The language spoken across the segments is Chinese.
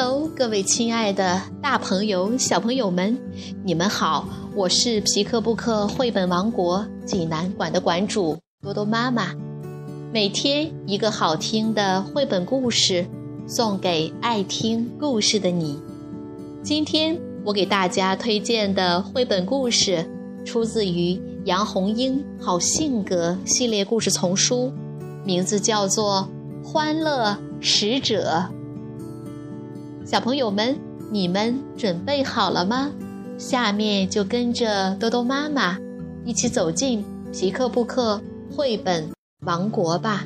Hello，各位亲爱的大朋友、小朋友们，你们好！我是皮克布克绘本王国济南馆的馆主多多妈妈。每天一个好听的绘本故事，送给爱听故事的你。今天我给大家推荐的绘本故事，出自于杨红樱《好性格》系列故事丛书，名字叫做《欢乐使者》。小朋友们，你们准备好了吗？下面就跟着兜兜妈妈一起走进皮克布克绘本王国吧。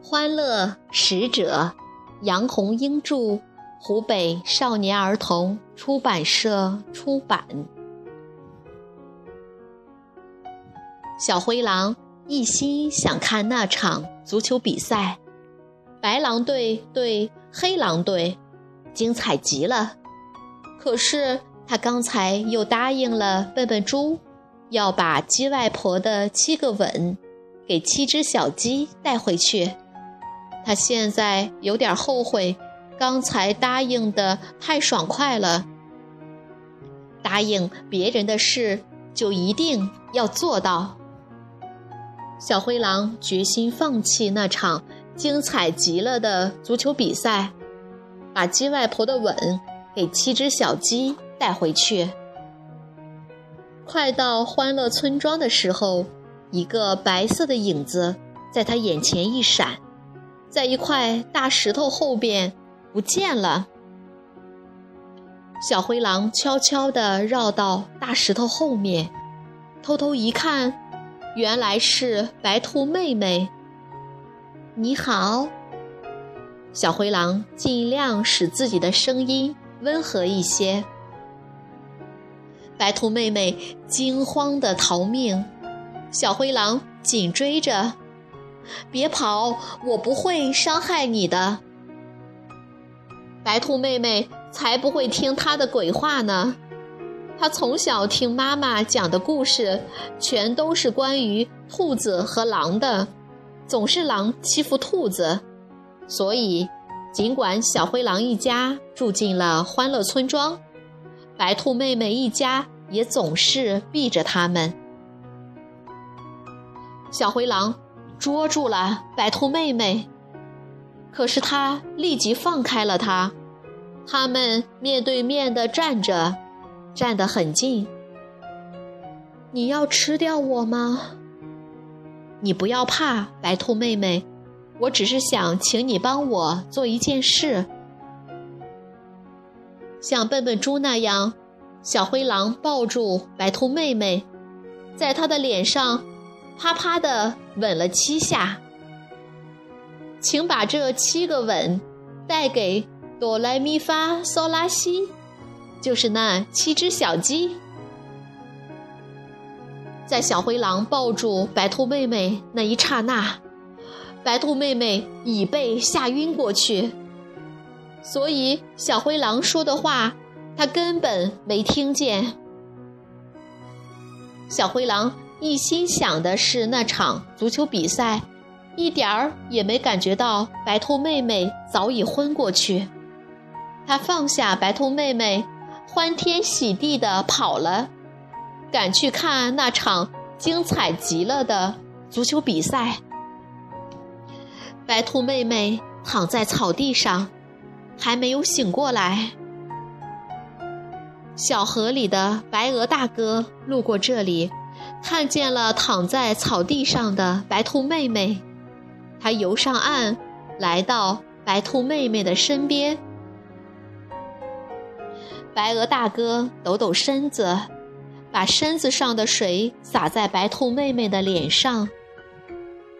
欢乐使者，杨红樱著。湖北少年儿童出版社出版。小灰狼一心想看那场足球比赛，白狼队对黑狼队，精彩极了。可是他刚才又答应了笨笨猪，要把鸡外婆的七个吻给七只小鸡带回去。他现在有点后悔。刚才答应的太爽快了，答应别人的事就一定要做到。小灰狼决心放弃那场精彩极了的足球比赛，把鸡外婆的吻给七只小鸡带回去。快到欢乐村庄的时候，一个白色的影子在他眼前一闪，在一块大石头后边。不见了。小灰狼悄悄地绕到大石头后面，偷偷一看，原来是白兔妹妹。你好，小灰狼尽量使自己的声音温和一些。白兔妹妹惊慌地逃命，小灰狼紧追着，别跑，我不会伤害你的。白兔妹妹才不会听他的鬼话呢。她从小听妈妈讲的故事，全都是关于兔子和狼的，总是狼欺负兔子。所以，尽管小灰狼一家住进了欢乐村庄，白兔妹妹一家也总是避着他们。小灰狼捉住了白兔妹妹。可是他立即放开了他，他们面对面的站着，站得很近。你要吃掉我吗？你不要怕，白兔妹妹，我只是想请你帮我做一件事。像笨笨猪那样，小灰狼抱住白兔妹妹，在她的脸上啪啪的吻了七下。请把这七个吻带给哆来咪发嗦拉西，就是那七只小鸡。在小灰狼抱住白兔妹妹那一刹那，白兔妹妹已被吓晕过去，所以小灰狼说的话，他根本没听见。小灰狼一心想的是那场足球比赛。一点儿也没感觉到白兔妹妹早已昏过去，他放下白兔妹妹，欢天喜地地跑了，赶去看那场精彩极了的足球比赛。白兔妹妹躺在草地上，还没有醒过来。小河里的白鹅大哥路过这里，看见了躺在草地上的白兔妹妹。他游上岸，来到白兔妹妹的身边。白鹅大哥抖抖身子，把身子上的水洒在白兔妹妹的脸上。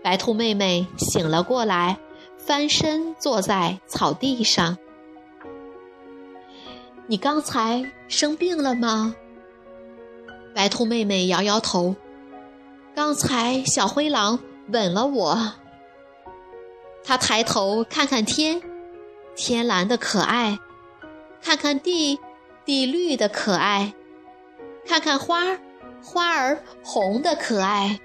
白兔妹妹醒了过来，翻身坐在草地上。你刚才生病了吗？白兔妹妹摇摇头。刚才小灰狼吻了我。他抬头看看天，天蓝的可爱，看看地，地绿的可爱；看看花儿，花儿红的可爱。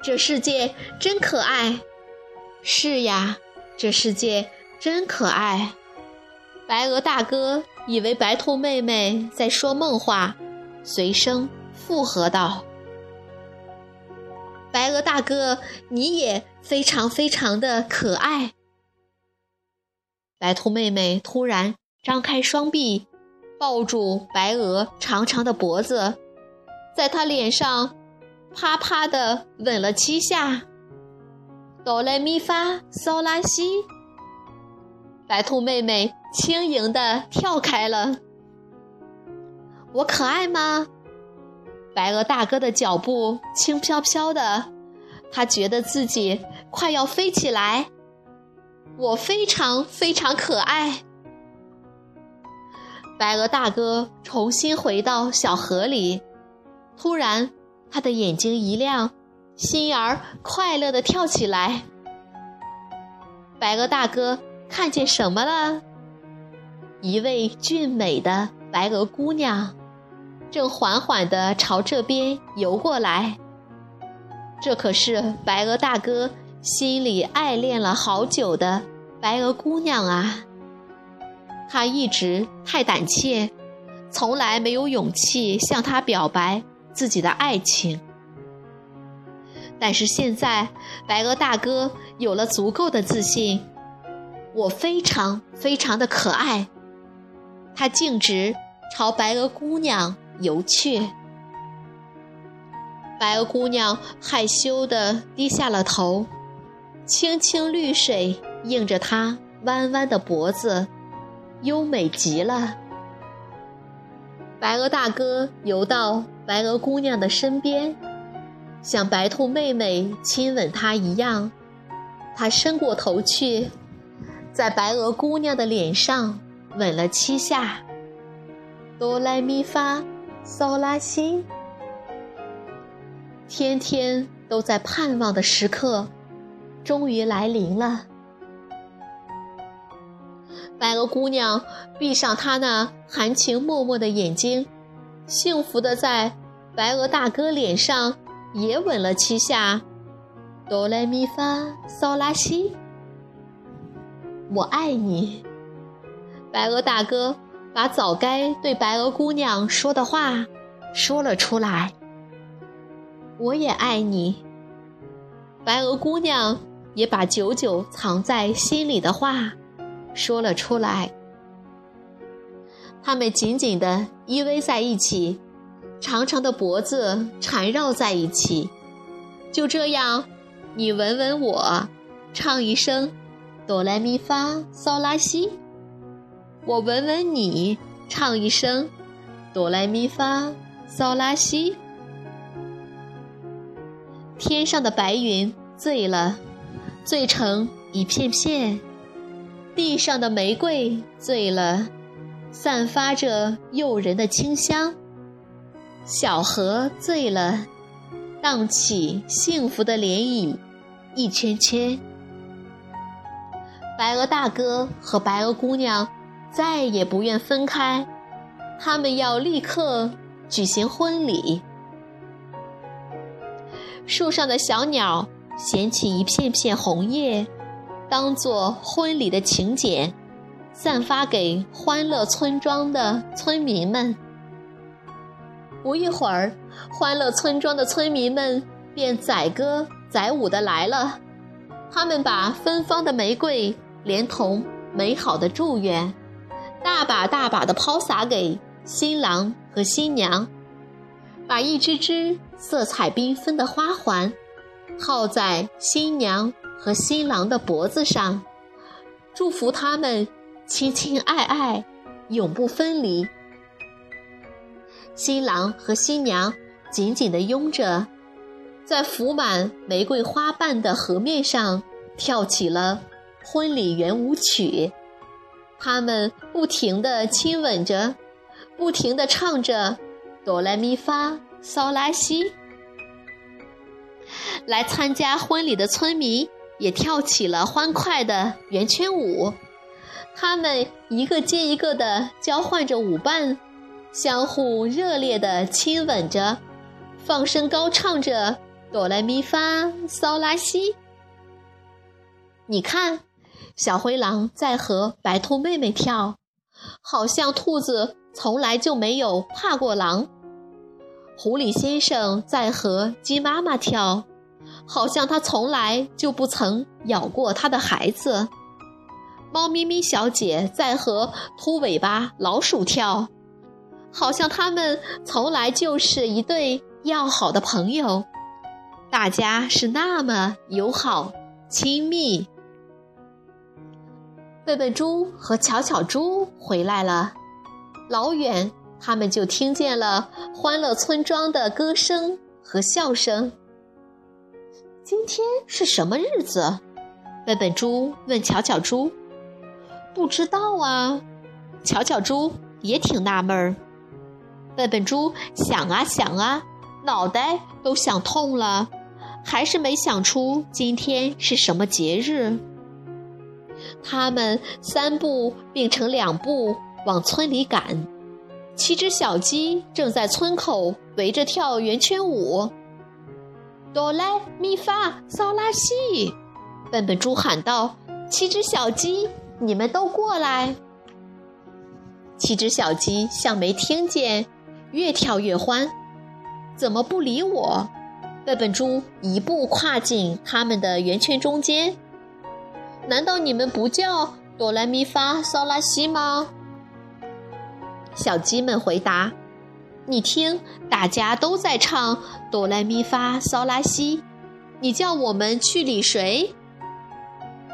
这世界真可爱。是呀，这世界真可爱。白鹅大哥以为白兔妹妹在说梦话，随声附和道：“白鹅大哥，你也非常非常的可爱。”白兔妹妹突然张开双臂，抱住白鹅长长的脖子，在它脸上啪啪的吻了七下。哆来咪发嗦拉西，白兔妹妹轻盈地跳开了。我可爱吗？白鹅大哥的脚步轻飘飘的，他觉得自己快要飞起来。我非常非常可爱。白鹅大哥重新回到小河里，突然，他的眼睛一亮，心儿快乐的跳起来。白鹅大哥看见什么了？一位俊美的白鹅姑娘，正缓缓地朝这边游过来。这可是白鹅大哥。心里爱恋了好久的白鹅姑娘啊，他一直太胆怯，从来没有勇气向她表白自己的爱情。但是现在，白鹅大哥有了足够的自信，我非常非常的可爱。他径直朝白鹅姑娘游去，白鹅姑娘害羞地低下了头。清清绿水映着她弯弯的脖子，优美极了。白鹅大哥游到白鹅姑娘的身边，像白兔妹妹亲吻她一样，他伸过头去，在白鹅姑娘的脸上吻了七下。哆来咪发嗦拉西，天天都在盼望的时刻。终于来临了。白鹅姑娘闭上她那含情脉脉的眼睛，幸福的在白鹅大哥脸上也吻了七下。哆来咪发嗦拉西，我爱你。白鹅大哥把早该对白鹅姑娘说的话说了出来。我也爱你，白鹅姑娘。也把久久藏在心里的话说了出来。他们紧紧地依偎在一起，长长的脖子缠绕在一起。就这样，你吻吻我，唱一声哆来咪发嗦拉西；我吻吻你，唱一声哆来咪发嗦拉西。天上的白云醉了。醉成一片片，地上的玫瑰醉了，散发着诱人的清香。小河醉了，荡起幸福的涟漪，一圈圈。白鹅大哥和白鹅姑娘再也不愿分开，他们要立刻举行婚礼。树上的小鸟。衔起一片片红叶，当做婚礼的请柬，散发给欢乐村庄的村民们。不一会儿，欢乐村庄的村民们便载歌载舞的来了。他们把芬芳的玫瑰，连同美好的祝愿，大把大把的抛洒给新郎和新娘，把一只只色彩缤纷的花环。套在新娘和新郎的脖子上，祝福他们亲亲爱爱，永不分离。新郎和新娘紧紧地拥着，在浮满玫瑰花瓣的河面上跳起了婚礼圆舞曲。他们不停地亲吻着，不停地唱着哆来咪发嗦拉西。来参加婚礼的村民也跳起了欢快的圆圈舞，他们一个接一个的交换着舞伴，相互热烈的亲吻着，放声高唱着哆来咪发嗦拉西。你看，小灰狼在和白兔妹妹跳，好像兔子从来就没有怕过狼；狐狸先生在和鸡妈妈跳。好像它从来就不曾咬过他的孩子。猫咪咪小姐在和秃尾巴老鼠跳，好像他们从来就是一对要好的朋友。大家是那么友好亲密。笨笨猪和巧巧猪回来了，老远他们就听见了欢乐村庄的歌声和笑声。今天是什么日子？笨笨猪问巧巧猪。不知道啊，巧巧猪也挺纳闷儿。笨笨猪想啊想啊，脑袋都想痛了，还是没想出今天是什么节日。他们三步并成两步往村里赶，七只小鸡正在村口围着跳圆圈舞。哆来咪发嗦拉西，笨笨猪喊道：“七只小鸡，你们都过来！”七只小鸡像没听见，越跳越欢。怎么不理我？笨笨猪一步跨进他们的圆圈中间。难道你们不叫哆来咪发嗦拉西吗？小鸡们回答。你听，大家都在唱哆来咪发嗦拉西，你叫我们去理谁？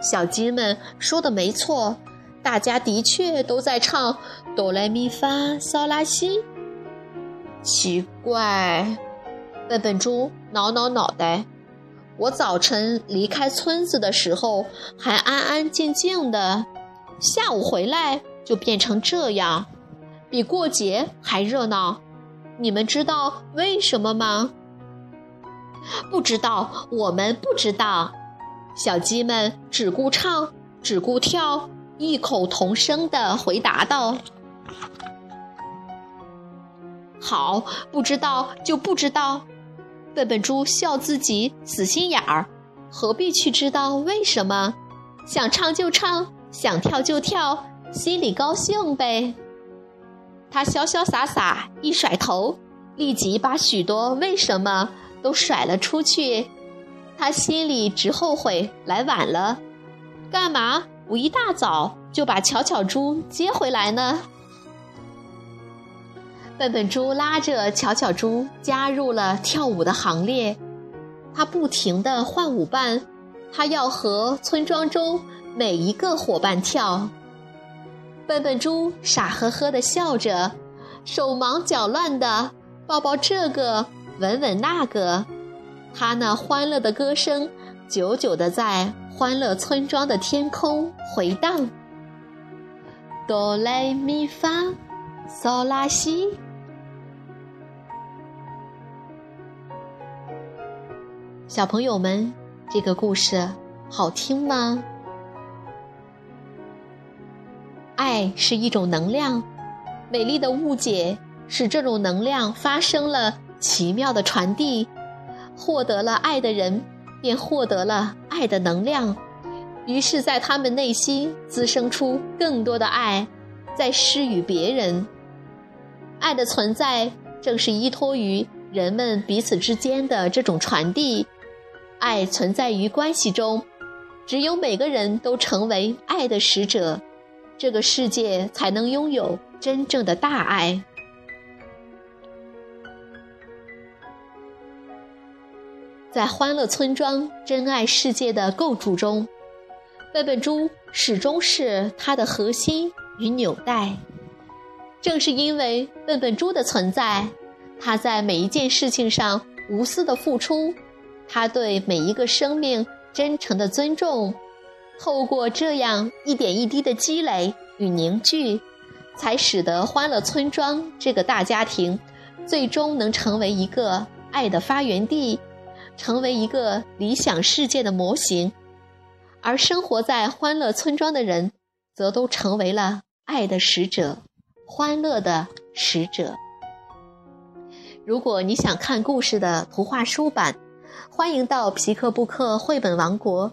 小鸡们说的没错，大家的确都在唱哆来咪发嗦拉西。奇怪，笨笨猪挠挠脑袋，我早晨离开村子的时候还安安静静的，下午回来就变成这样，比过节还热闹。你们知道为什么吗？不知道，我们不知道。小鸡们只顾唱，只顾跳，异口同声地回答道：“好，不知道就不知道。”笨笨猪笑自己死心眼儿，何必去知道为什么？想唱就唱，想跳就跳，心里高兴呗。他潇潇洒洒一甩头，立即把许多为什么都甩了出去。他心里直后悔来晚了，干嘛不一大早就把巧巧猪接回来呢？笨笨猪拉着巧巧猪加入了跳舞的行列，他不停地换舞伴，他要和村庄中每一个伙伴跳。笨笨猪傻呵呵地笑着，手忙脚乱地抱抱这个，吻吻那个。他那欢乐的歌声，久久地在欢乐村庄的天空回荡。哆来咪发嗦拉西，小朋友们，这个故事好听吗？爱是一种能量，美丽的误解使这种能量发生了奇妙的传递。获得了爱的人，便获得了爱的能量，于是，在他们内心滋生出更多的爱，在施与别人。爱的存在正是依托于人们彼此之间的这种传递。爱存在于关系中，只有每个人都成为爱的使者。这个世界才能拥有真正的大爱。在欢乐村庄、真爱世界的构筑中，笨笨猪始终是它的核心与纽带。正是因为笨笨猪的存在，它在每一件事情上无私的付出，它对每一个生命真诚的尊重。透过这样一点一滴的积累与凝聚，才使得欢乐村庄这个大家庭，最终能成为一个爱的发源地，成为一个理想世界的模型。而生活在欢乐村庄的人，则都成为了爱的使者，欢乐的使者。如果你想看故事的图画书版，欢迎到皮克布克绘本王国